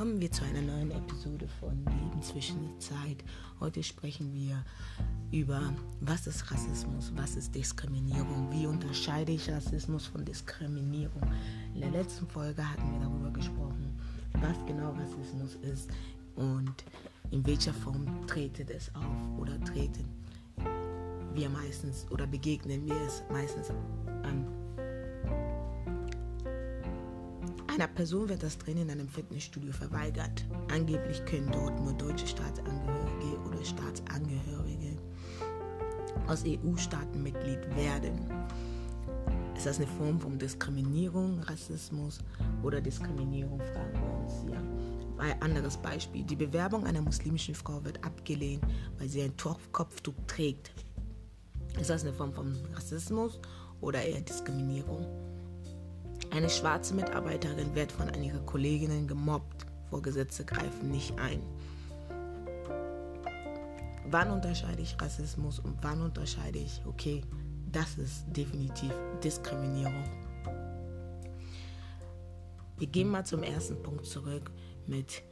Kommen wir zu einer neuen Episode von Leben zwischen der Zeit. Heute sprechen wir über, was ist Rassismus, was ist Diskriminierung, wie unterscheide ich Rassismus von Diskriminierung. In der letzten Folge hatten wir darüber gesprochen, was genau Rassismus ist und in welcher Form tretet es auf oder treten wir meistens oder begegnen wir es meistens an. Einer Person wird das Training in einem Fitnessstudio verweigert. Angeblich können dort nur deutsche Staatsangehörige oder Staatsangehörige aus EU-Staaten Mitglied werden. Ist das eine Form von Diskriminierung, Rassismus oder Diskriminierung, fragen wir uns hier. Ein anderes Beispiel. Die Bewerbung einer muslimischen Frau wird abgelehnt, weil sie ein Kopftuch trägt. Ist das eine Form von Rassismus oder eher Diskriminierung? Eine schwarze Mitarbeiterin wird von einigen Kolleginnen gemobbt. Vorgesetzte greifen nicht ein. Wann unterscheide ich Rassismus und wann unterscheide ich, okay, das ist definitiv Diskriminierung. Wir gehen mal zum ersten Punkt zurück mit,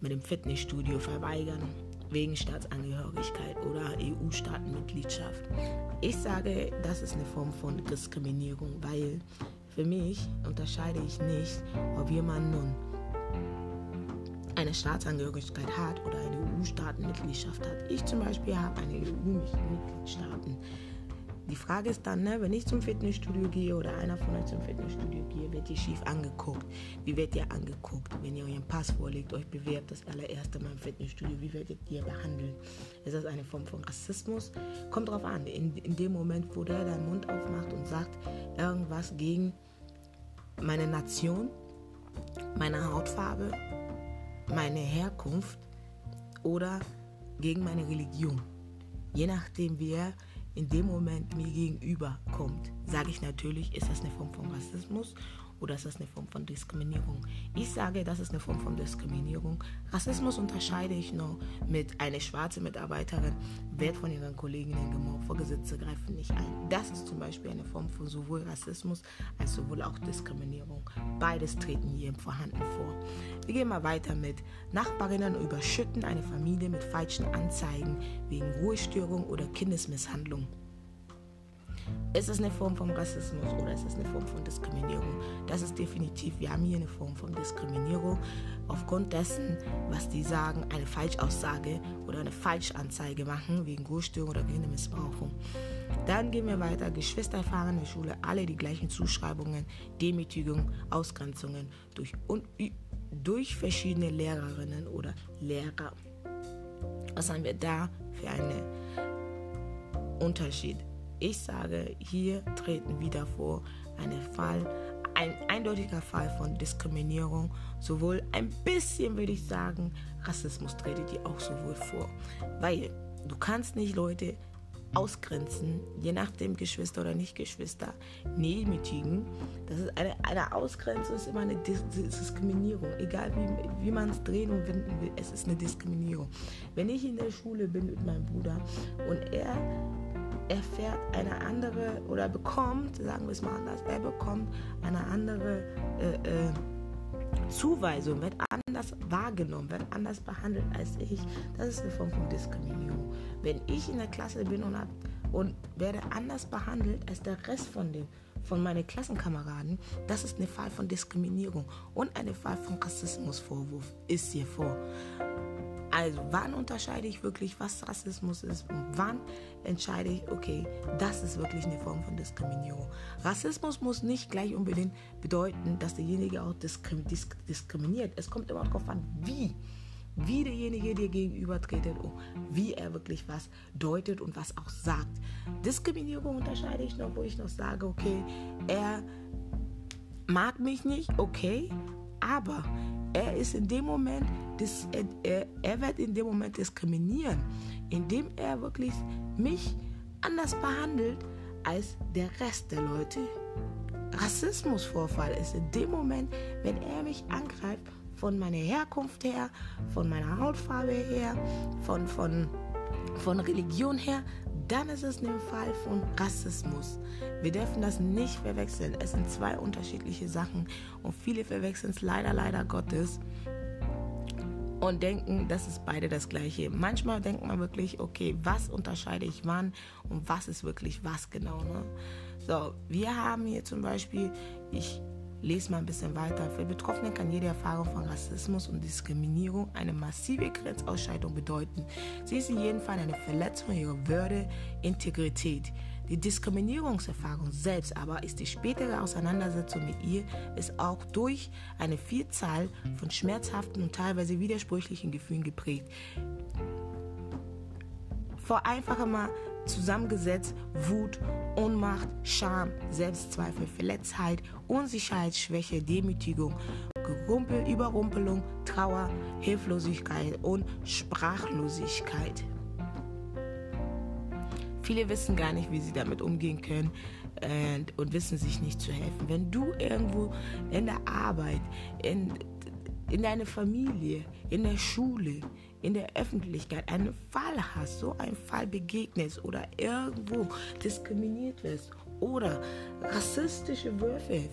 mit dem Fitnessstudio verweigern wegen Staatsangehörigkeit oder EU-Staatenmitgliedschaft. Ich sage, das ist eine Form von Diskriminierung, weil für mich unterscheide ich nicht, ob jemand nun eine Staatsangehörigkeit hat oder eine EU-Staatenmitgliedschaft hat. Ich zum Beispiel habe eine EU-Mitgliedstaaten. Die Frage ist dann, ne, wenn ich zum Fitnessstudio gehe oder einer von euch zum Fitnessstudio gehe, wird ihr schief angeguckt. Wie werdet ihr angeguckt, wenn ihr euren Pass vorlegt, euch bewerbt das allererste Mal im Fitnessstudio? Wie werdet ihr behandelt? Ist das eine Form von Rassismus? Kommt drauf an. In, in dem Moment, wo der deinen Mund aufmacht und sagt irgendwas gegen meine Nation, meine Hautfarbe, meine Herkunft oder gegen meine Religion. Je nachdem, wer in dem Moment mir gegenüber kommt, sage ich natürlich, ist das eine Form von Rassismus oder ist das eine Form von Diskriminierung? Ich sage, das ist eine Form von Diskriminierung. Rassismus unterscheide ich nur mit einer schwarzen Mitarbeiterin wird von ihren Kolleginnen gemobbt, Vorgesetzte greifen nicht ein. Das ist zum Beispiel eine Form von sowohl Rassismus als sowohl auch Diskriminierung. Beides treten hier vorhanden vor. Wir gehen mal weiter mit Nachbarinnen überschütten eine Familie mit falschen Anzeigen wegen Ruhestörung oder Kindesmisshandlung. Ist es eine Form von Rassismus oder ist es eine Form von Diskriminierung? Das ist definitiv, wir haben hier eine Form von Diskriminierung aufgrund dessen, was die sagen, eine Falschaussage oder eine Falschanzeige machen wegen Großstörung oder Kindermissbrauchung. Dann gehen wir weiter. Geschwister erfahren in der Schule alle die gleichen Zuschreibungen, Demütigung, Ausgrenzungen durch, durch verschiedene Lehrerinnen oder Lehrer. Was haben wir da für einen Unterschied? Ich sage, hier treten wieder vor eine Fall, ein eindeutiger Fall von Diskriminierung, sowohl ein bisschen, würde ich sagen, Rassismus tretet hier auch sowohl vor. Weil du kannst nicht Leute ausgrenzen, je nachdem Geschwister oder nicht Geschwister, demütigen. Das ist eine, eine Ausgrenzung ist immer eine Dis Diskriminierung, egal wie, wie man es drehen und wenden will, es ist eine Diskriminierung. Wenn ich in der Schule bin mit meinem Bruder und er erfährt eine andere oder bekommt, sagen wir es mal anders, er bekommt eine andere äh, äh, Zuweisung, wird anders wahrgenommen, wird anders behandelt als ich. Das ist eine Form von Diskriminierung. Wenn ich in der Klasse bin und, hab, und werde anders behandelt als der Rest von den von meinen Klassenkameraden, das ist ein Fall von Diskriminierung und ein Fall von Rassismusvorwurf ist hier vor. Also wann unterscheide ich wirklich, was Rassismus ist und wann entscheide ich, okay, das ist wirklich eine Form von Diskriminierung. Rassismus muss nicht gleich unbedingt bedeuten, dass derjenige auch diskriminiert. Es kommt immer darauf an, wie. Wie derjenige dir gegenüber tretet und wie er wirklich was deutet und was auch sagt. Diskriminierung unterscheide ich noch, wo ich noch sage, okay, er mag mich nicht, okay, aber er ist in dem Moment, er, er wird in dem Moment diskriminieren, indem er wirklich mich anders behandelt als der Rest der Leute. Rassismusvorfall ist in dem Moment, wenn er mich angreift, von meiner Herkunft her, von meiner Hautfarbe her, von, von, von Religion her, dann ist es ein Fall von Rassismus. Wir dürfen das nicht verwechseln. Es sind zwei unterschiedliche Sachen und viele verwechseln es leider, leider Gottes. Und denken, das ist beide das gleiche. Manchmal denkt man wirklich, okay, was unterscheide ich wann und was ist wirklich was genau. Ne? So, wir haben hier zum Beispiel, ich lese mal ein bisschen weiter. Für Betroffene kann jede Erfahrung von Rassismus und Diskriminierung eine massive Grenzausschreitung bedeuten. Sie ist in jedem Fall eine Verletzung ihrer Würde, Integrität. Die Diskriminierungserfahrung selbst aber ist die spätere Auseinandersetzung mit ihr ist auch durch eine Vielzahl von schmerzhaften und teilweise widersprüchlichen Gefühlen geprägt. Vor einfacher mal zusammengesetzt Wut, Ohnmacht, Scham, Selbstzweifel, Verletztheit, Unsicherheit, Schwäche, Demütigung, Gerumpel, Überrumpelung, Trauer, Hilflosigkeit und Sprachlosigkeit. Viele wissen gar nicht, wie sie damit umgehen können äh, und wissen sich nicht zu helfen. Wenn du irgendwo in der Arbeit, in, in deiner Familie, in der Schule, in der Öffentlichkeit einen Fall hast, so einen Fall begegnest oder irgendwo diskriminiert wirst oder rassistische Würfe,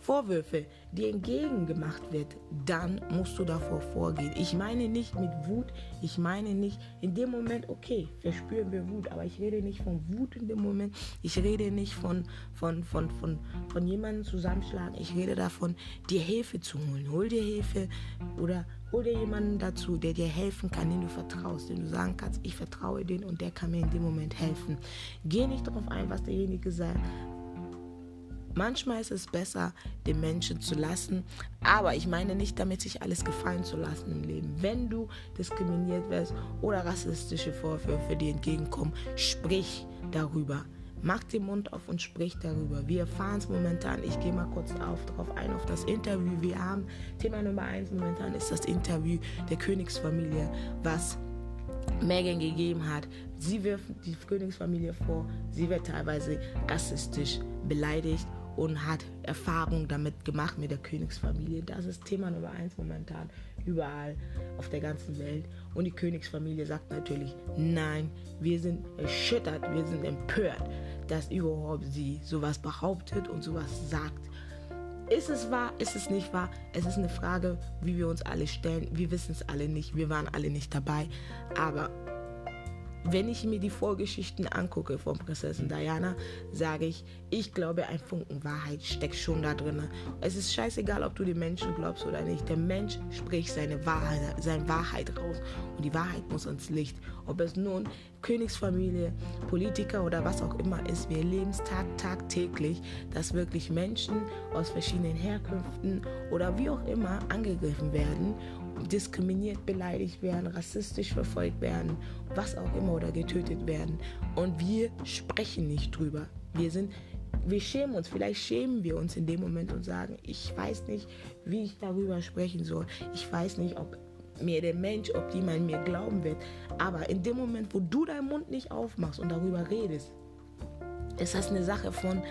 Vorwürfe dir entgegengemacht wird, dann musst du davor vorgehen. Ich meine nicht mit Wut, ich meine nicht in dem Moment, okay, verspüren wir Wut, aber ich rede nicht von Wut in dem Moment, ich rede nicht von, von, von, von, von jemandem zusammenschlagen, ich rede davon, dir Hilfe zu holen. Hol dir Hilfe oder hol dir jemanden dazu, der dir helfen kann, den du vertraust, den du sagen kannst, ich vertraue den und der kann mir in dem Moment helfen. Geh nicht darauf ein, was derjenige sagt, Manchmal ist es besser, den Menschen zu lassen, aber ich meine nicht damit, sich alles gefallen zu lassen im Leben. Wenn du diskriminiert wirst oder rassistische Vorwürfe dir entgegenkommen, sprich darüber. Mach den Mund auf und sprich darüber. Wir erfahren es momentan. Ich gehe mal kurz auf, darauf ein, auf das Interview. Wir haben Thema Nummer eins momentan ist das Interview der Königsfamilie, was Megan gegeben hat. Sie wirft die Königsfamilie vor, sie wird teilweise rassistisch beleidigt und hat Erfahrung damit gemacht mit der Königsfamilie. Das ist Thema Nummer eins momentan überall auf der ganzen Welt. Und die Königsfamilie sagt natürlich, nein, wir sind erschüttert, wir sind empört, dass überhaupt sie sowas behauptet und sowas sagt. Ist es wahr? Ist es nicht wahr? Es ist eine Frage, wie wir uns alle stellen. Wir wissen es alle nicht. Wir waren alle nicht dabei. Aber wenn ich mir die Vorgeschichten angucke von Prinzessin Diana, sage ich, ich glaube, ein Funken Wahrheit steckt schon da drin. Es ist scheißegal, ob du den Menschen glaubst oder nicht. Der Mensch spricht seine Wahrheit, seine Wahrheit raus und die Wahrheit muss ans Licht. Ob es nun Königsfamilie, Politiker oder was auch immer ist, wir erleben es tag, tagtäglich, dass wirklich Menschen aus verschiedenen Herkünften oder wie auch immer angegriffen werden diskriminiert, beleidigt werden, rassistisch verfolgt werden, was auch immer oder getötet werden. Und wir sprechen nicht drüber. Wir sind, wir schämen uns. Vielleicht schämen wir uns in dem Moment und sagen, ich weiß nicht, wie ich darüber sprechen soll. Ich weiß nicht, ob mir der Mensch, ob jemand mir glauben wird. Aber in dem Moment, wo du deinen Mund nicht aufmachst und darüber redest, ist das eine Sache von,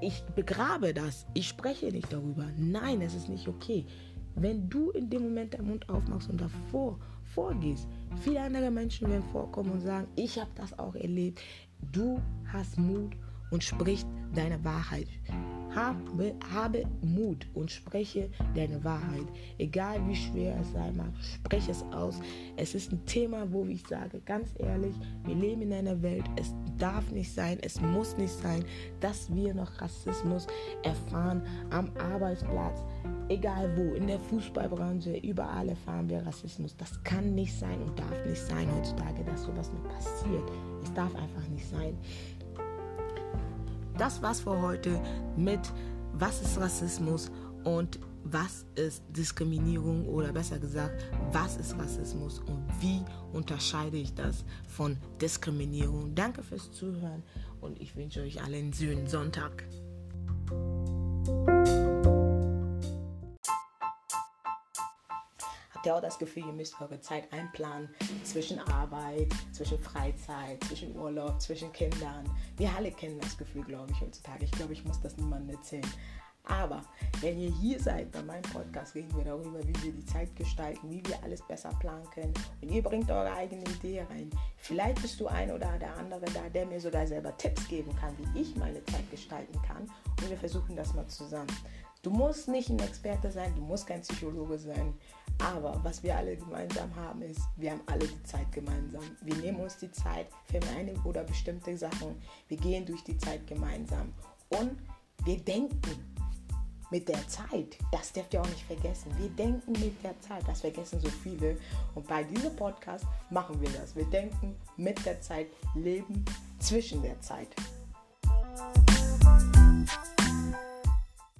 ich begrabe das, ich spreche nicht darüber. Nein, es ist nicht okay. Wenn du in dem Moment deinen Mund aufmachst und davor vorgehst, viele andere Menschen werden vorkommen und sagen, ich habe das auch erlebt. Du hast Mut und sprichst deine Wahrheit. Habe, habe Mut und spreche deine Wahrheit. Egal wie schwer es sein mag, spreche es aus. Es ist ein Thema, wo ich sage, ganz ehrlich, wir leben in einer Welt, es darf nicht sein, es muss nicht sein, dass wir noch Rassismus erfahren am Arbeitsplatz, egal wo, in der Fußballbranche, überall erfahren wir Rassismus. Das kann nicht sein und darf nicht sein heutzutage, dass sowas noch passiert. Es darf einfach nicht sein. Das war's für heute mit Was ist Rassismus und was ist Diskriminierung oder besser gesagt, was ist Rassismus und wie unterscheide ich das von Diskriminierung. Danke fürs Zuhören und ich wünsche euch allen einen schönen Sonntag. Habt ihr auch das Gefühl, ihr müsst eure Zeit einplanen zwischen Arbeit, zwischen Freizeit, zwischen Urlaub, zwischen Kindern? Wir alle kennen das Gefühl, glaube ich, heutzutage. Ich glaube, ich muss das niemandem erzählen. Aber wenn ihr hier seid bei meinem Podcast, reden wir darüber, wie wir die Zeit gestalten, wie wir alles besser planen können. Und ihr bringt eure eigene Idee rein. Vielleicht bist du ein oder der andere da, der mir sogar selber Tipps geben kann, wie ich meine Zeit gestalten kann. Und wir versuchen das mal zusammen. Du musst nicht ein Experte sein, du musst kein Psychologe sein, Aber was wir alle gemeinsam haben, ist, wir haben alle die Zeit gemeinsam. Wir nehmen uns die Zeit für eine oder bestimmte Sachen. Wir gehen durch die Zeit gemeinsam. Und wir denken mit der Zeit. Das dürft ihr auch nicht vergessen. Wir denken mit der Zeit. Das vergessen so viele. Und bei diesem Podcast machen wir das. Wir denken mit der Zeit, leben zwischen der Zeit.